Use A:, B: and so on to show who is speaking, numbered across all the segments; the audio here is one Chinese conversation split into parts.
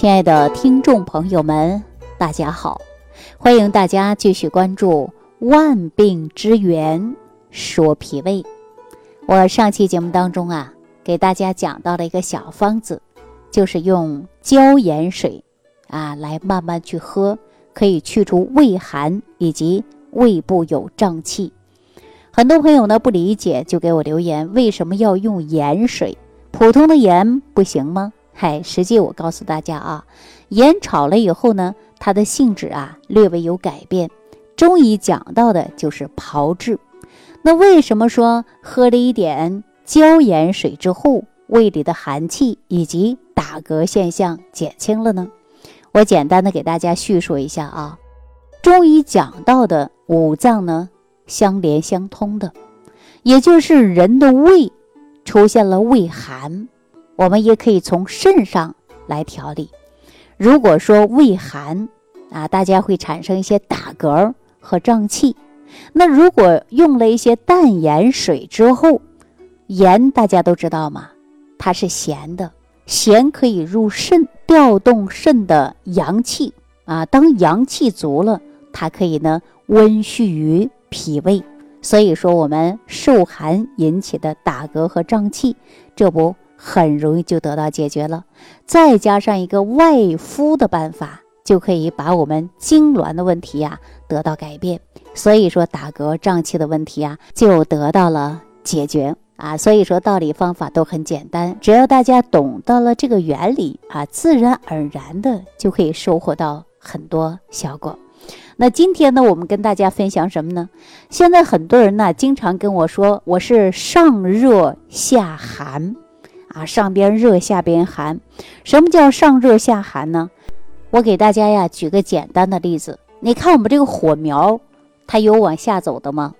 A: 亲爱的听众朋友们，大家好！欢迎大家继续关注《万病之源说脾胃》。我上期节目当中啊，给大家讲到了一个小方子，就是用椒盐水啊来慢慢去喝，可以去除胃寒以及胃部有胀气。很多朋友呢不理解，就给我留言：为什么要用盐水？普通的盐不行吗？嗨，实际我告诉大家啊，盐炒了以后呢，它的性质啊略微有改变。中医讲到的就是炮制。那为什么说喝了一点椒盐水之后，胃里的寒气以及打嗝现象减轻了呢？我简单的给大家叙述一下啊。中医讲到的五脏呢相连相通的，也就是人的胃出现了胃寒。我们也可以从肾上来调理。如果说胃寒啊，大家会产生一些打嗝和胀气。那如果用了一些淡盐水之后，盐大家都知道嘛，它是咸的，咸可以入肾，调动肾的阳气啊。当阳气足了，它可以呢温煦于脾胃。所以说，我们受寒引起的打嗝和胀气，这不。很容易就得到解决了，再加上一个外敷的办法，就可以把我们痉挛的问题呀得到改变。所以说打嗝胀气的问题啊就得到了解决啊。所以说道理方法都很简单，只要大家懂得了这个原理啊，自然而然的就可以收获到很多效果。那今天呢，我们跟大家分享什么呢？现在很多人呢经常跟我说，我是上热下寒。啊，上边热下边寒，什么叫上热下寒呢？我给大家呀举个简单的例子，你看我们这个火苗，它有往下走的吗？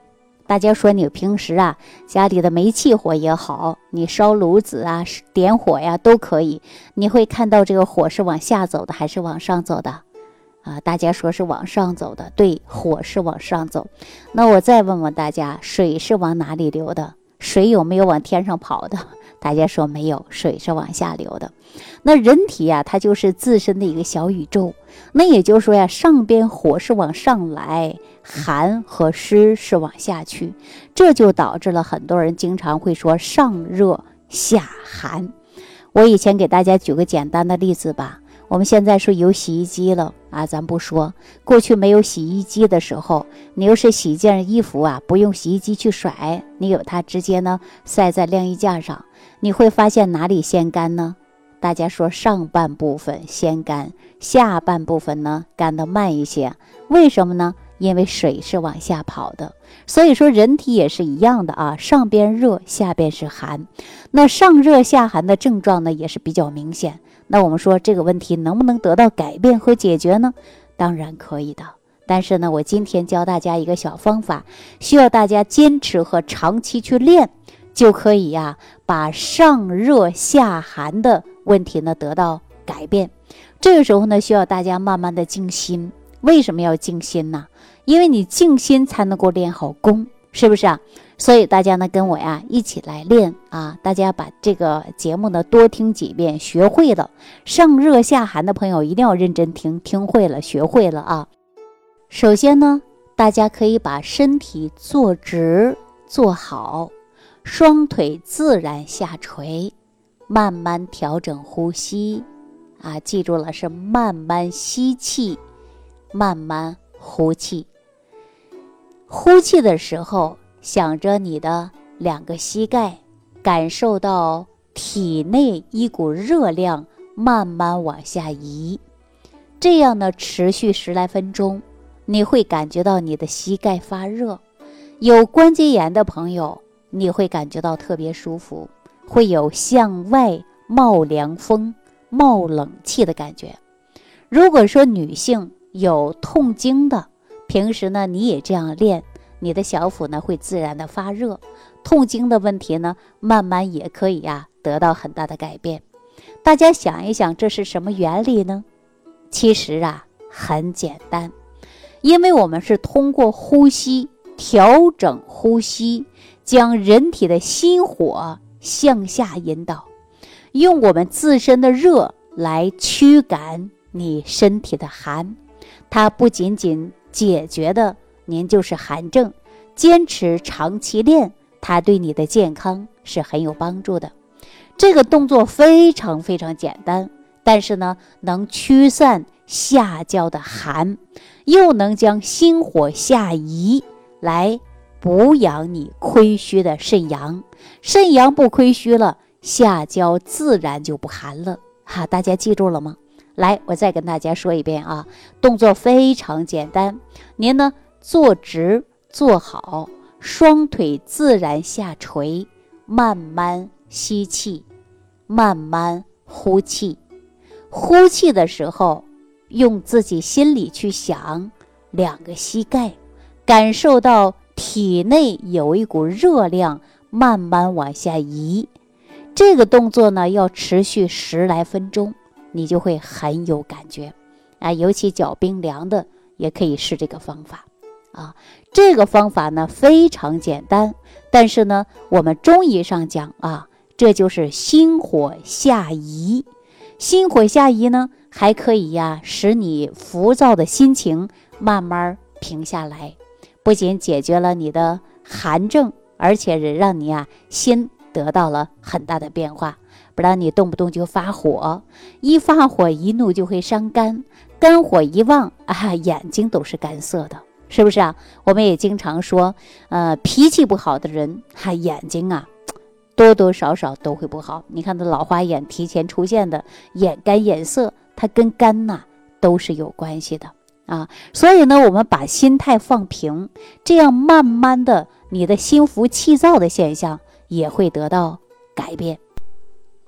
A: 大家说你平时啊家里的煤气火也好，你烧炉子啊点火呀都可以，你会看到这个火是往下走的还是往上走的？啊，大家说是往上走的，对，火是往上走。那我再问问大家，水是往哪里流的？水有没有往天上跑的？大家说没有，水是往下流的。那人体呀，它就是自身的一个小宇宙。那也就是说呀，上边火是往上来，寒和湿是往下去，这就导致了很多人经常会说上热下寒。我以前给大家举个简单的例子吧。我们现在是有洗衣机了啊，咱不说过去没有洗衣机的时候，你要是洗件衣服啊，不用洗衣机去甩，你有它直接呢晒在晾衣架上。你会发现哪里先干呢？大家说上半部分先干，下半部分呢干得慢一些。为什么呢？因为水是往下跑的。所以说人体也是一样的啊，上边热，下边是寒。那上热下寒的症状呢也是比较明显。那我们说这个问题能不能得到改变和解决呢？当然可以的。但是呢，我今天教大家一个小方法，需要大家坚持和长期去练。就可以呀，把上热下寒的问题呢得到改变。这个时候呢，需要大家慢慢的静心。为什么要静心呢？因为你静心才能够练好功，是不是啊？所以大家呢跟我呀一起来练啊！大家把这个节目呢多听几遍，学会了上热下寒的朋友一定要认真听，听会了，学会了啊。首先呢，大家可以把身体坐直，坐好。双腿自然下垂，慢慢调整呼吸，啊，记住了是慢慢吸气，慢慢呼气。呼气的时候，想着你的两个膝盖，感受到体内一股热量慢慢往下移。这样呢，持续十来分钟，你会感觉到你的膝盖发热。有关节炎的朋友。你会感觉到特别舒服，会有向外冒凉风、冒冷气的感觉。如果说女性有痛经的，平时呢你也这样练，你的小腹呢会自然的发热，痛经的问题呢慢慢也可以呀得到很大的改变。大家想一想，这是什么原理呢？其实啊很简单，因为我们是通过呼吸调整呼吸。将人体的心火向下引导，用我们自身的热来驱赶你身体的寒。它不仅仅解决的您就是寒症，坚持长期练，它对你的健康是很有帮助的。这个动作非常非常简单，但是呢，能驱散下焦的寒，又能将心火下移，来补养你亏虚的肾阳。肾阳不亏虚了，下焦自然就不寒了。哈，大家记住了吗？来，我再跟大家说一遍啊，动作非常简单。您呢，坐直坐好，双腿自然下垂，慢慢吸气，慢慢呼气。呼气的时候，用自己心里去想两个膝盖，感受到体内有一股热量慢慢往下移。这个动作呢，要持续十来分钟。你就会很有感觉，啊，尤其脚冰凉的也可以试这个方法，啊，这个方法呢非常简单，但是呢，我们中医上讲啊，这就是心火下移，心火下移呢还可以呀，使你浮躁的心情慢慢平下来，不仅解决了你的寒症，而且也让你啊心得到了很大的变化。不然你动不动就发火，一发火一怒就会伤肝，肝火一旺啊，眼睛都是干涩的，是不是啊？我们也经常说，呃，脾气不好的人，他眼睛啊，多多少少都会不好。你看他老花眼提前出现的，眼干眼涩，它跟肝呐都是有关系的啊。所以呢，我们把心态放平，这样慢慢的，你的心浮气躁的现象也会得到改变。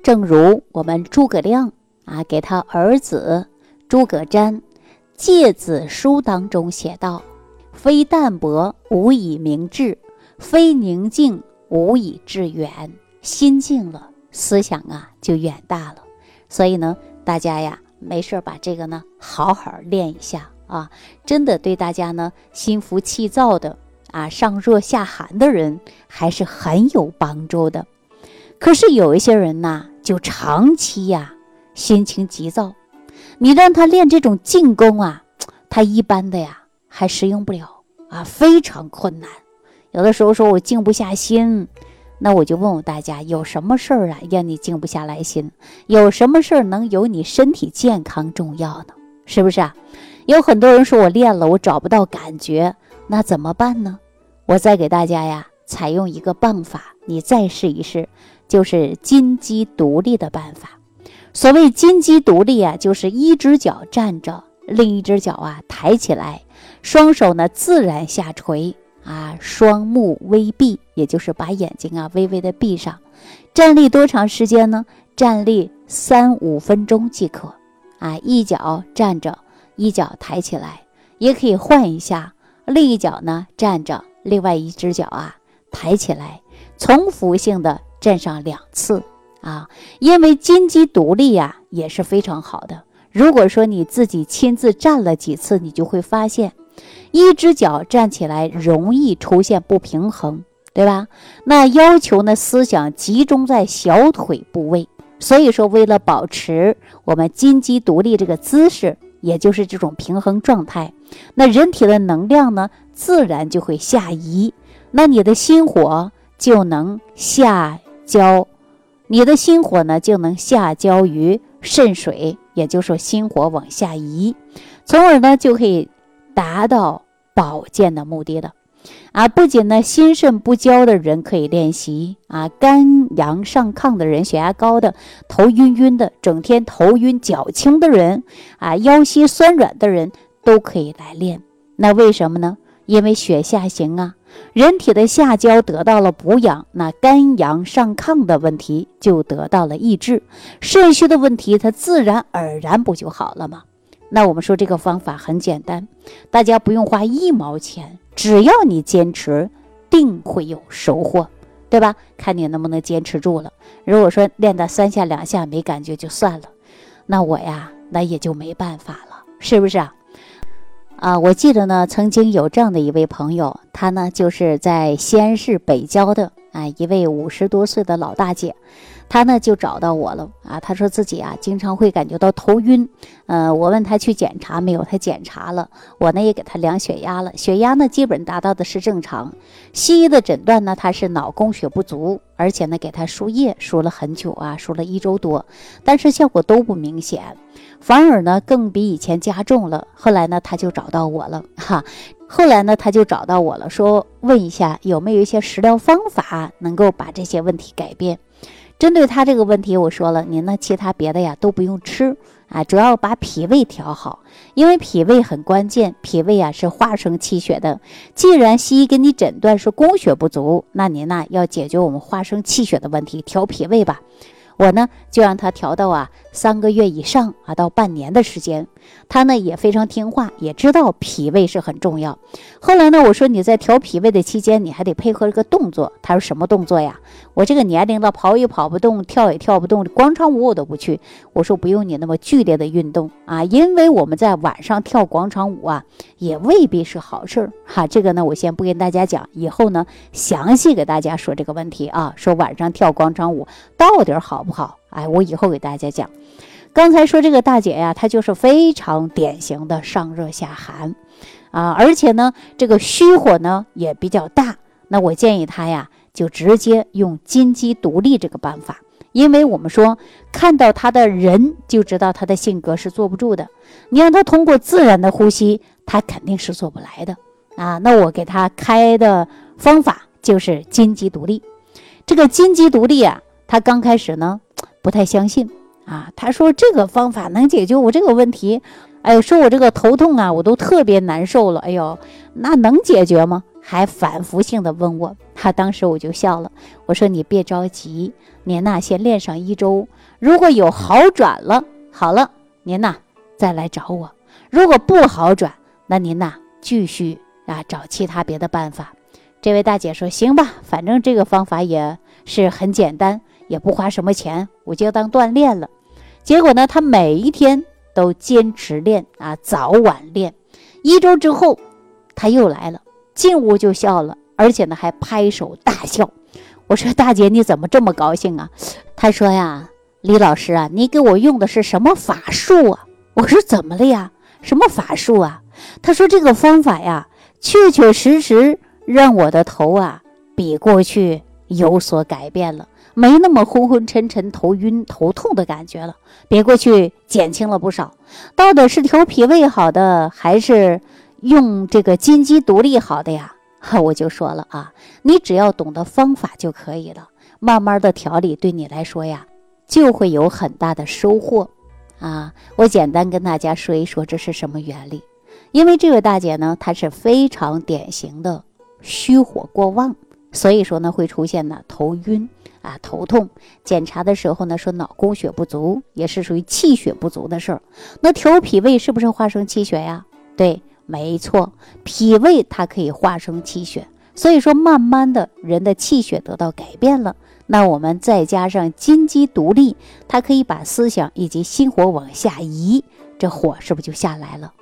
A: 正如我们诸葛亮啊，给他儿子诸葛瞻《诫子书》当中写道：“非淡泊无以明志，非宁静无以致远。心静了，思想啊就远大了。所以呢，大家呀，没事把这个呢好好练一下啊，真的对大家呢心浮气躁的啊，上热下寒的人还是很有帮助的。可是有一些人呐。”就长期呀，心情急躁，你让他练这种静功啊，他一般的呀还适应不了啊，非常困难。有的时候说我静不下心，那我就问问大家，有什么事儿啊让你静不下来心？有什么事儿能有你身体健康重要呢？是不是啊？有很多人说我练了，我找不到感觉，那怎么办呢？我再给大家呀，采用一个办法，你再试一试。就是金鸡独立的办法。所谓金鸡独立啊，就是一只脚站着，另一只脚啊抬起来，双手呢自然下垂啊，双目微闭，也就是把眼睛啊微微的闭上。站立多长时间呢？站立三五分钟即可。啊，一脚站着，一脚抬起来，也可以换一下，另一脚呢站着，另外一只脚啊抬起来，重复性的。站上两次啊，因为金鸡独立呀也是非常好的。如果说你自己亲自站了几次，你就会发现，一只脚站起来容易出现不平衡，对吧？那要求呢，思想集中在小腿部位。所以说，为了保持我们金鸡独立这个姿势，也就是这种平衡状态，那人体的能量呢，自然就会下移，那你的心火就能下。焦，你的心火呢就能下焦于肾水，也就是说心火往下移，从而呢就可以达到保健的目的了。啊，不仅呢心肾不交的人可以练习啊，肝阳上亢的人、血压高的、头晕晕的、整天头晕脚轻的人啊、腰膝酸软的人都可以来练。那为什么呢？因为血下行啊。人体的下焦得到了补养，那肝阳上亢的问题就得到了抑制，肾虚的问题它自然而然不就好了吗？那我们说这个方法很简单，大家不用花一毛钱，只要你坚持，定会有收获，对吧？看你能不能坚持住了。如果说练到三下两下没感觉就算了，那我呀，那也就没办法了，是不是啊？啊，我记得呢，曾经有这样的一位朋友，她呢就是在西安市北郊的啊一位五十多岁的老大姐，他呢就找到我了啊，他说自己啊经常会感觉到头晕，呃，我问他去检查没有，他检查了，我呢也给他量血压了，血压呢基本达到的是正常。西医的诊断呢，他是脑供血不足，而且呢给他输液输了很久啊，输了一周多，但是效果都不明显，反而呢更比以前加重了。后来呢他就找到我了 哈，后来呢他就找到我了，说问一下有没有一些食疗方法能够把这些问题改变。针对他这个问题，我说了，您呢，其他别的呀都不用吃啊，主要把脾胃调好，因为脾胃很关键，脾胃啊是化生气血的。既然西医给你诊断是供血不足，那您呢要解决我们化生气血的问题，调脾胃吧。我呢就让他调到啊三个月以上啊到半年的时间，他呢也非常听话，也知道脾胃是很重要。后来呢我说你在调脾胃的期间，你还得配合这个动作。他说什么动作呀？我这个年龄了，跑也跑不动，跳也跳不动，广场舞我都不去。我说不用你那么剧烈的运动啊，因为我们在晚上跳广场舞啊，也未必是好事儿哈。这个呢我先不跟大家讲，以后呢详细给大家说这个问题啊，说晚上跳广场舞到底好好不？好，哎，我以后给大家讲。刚才说这个大姐呀，她就是非常典型的上热下寒，啊，而且呢，这个虚火呢也比较大。那我建议她呀，就直接用金鸡独立这个办法，因为我们说看到她的人就知道她的性格是坐不住的。你让她通过自然的呼吸，她肯定是做不来的啊。那我给她开的方法就是金鸡独立。这个金鸡独立啊。他刚开始呢，不太相信啊。他说这个方法能解决我这个问题，哎，说我这个头痛啊，我都特别难受了。哎呦，那能解决吗？还反复性的问我。他当时我就笑了，我说你别着急，您呐先练上一周，如果有好转了，好了，您呐再来找我。如果不好转，那您呐继续啊找其他别的办法。这位大姐说行吧，反正这个方法也是很简单。也不花什么钱，我就当锻炼了。结果呢，他每一天都坚持练啊，早晚练。一周之后，他又来了，进屋就笑了，而且呢还拍手大笑。我说：“大姐，你怎么这么高兴啊？”他说：“呀，李老师啊，你给我用的是什么法术啊？”我说：“怎么了呀？什么法术啊？”他说：“这个方法呀，确确实实让我的头啊比过去有所改变了。”没那么昏昏沉沉、头晕头痛的感觉了，别过去减轻了不少。到底是调脾胃好的，还是用这个金鸡独立好的呀？我就说了啊，你只要懂得方法就可以了，慢慢的调理对你来说呀，就会有很大的收获啊。我简单跟大家说一说这是什么原理，因为这位大姐呢，她是非常典型的虚火过旺，所以说呢会出现呢头晕。啊，头痛，检查的时候呢，说脑供血不足，也是属于气血不足的事儿。那调脾胃是不是化生气血呀？对，没错，脾胃它可以化生气血，所以说慢慢的人的气血得到改变了。那我们再加上金鸡独立，它可以把思想以及心火往下移，这火是不是就下来了？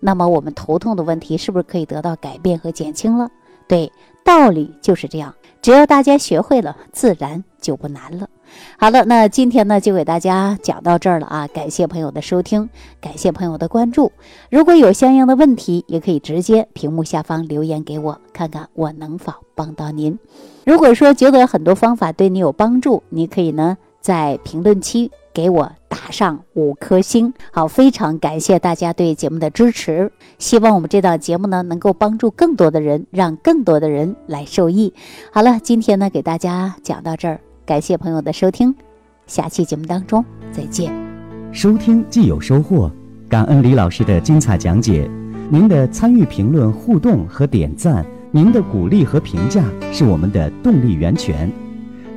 A: 那么我们头痛的问题是不是可以得到改变和减轻了？对，道理就是这样。只要大家学会了，自然就不难了。好了，那今天呢就给大家讲到这儿了啊！感谢朋友的收听，感谢朋友的关注。如果有相应的问题，也可以直接屏幕下方留言给我，看看我能否帮到您。如果说觉得很多方法对你有帮助，你可以呢在评论区。给我打上五颗星，好，非常感谢大家对节目的支持。希望我们这档节目呢，能够帮助更多的人，让更多的人来受益。好了，今天呢，给大家讲到这儿，感谢朋友的收听，下期节目当中再见。
B: 收听既有收获，感恩李老师的精彩讲解。您的参与、评论、互动和点赞，您的鼓励和评价是我们的动力源泉。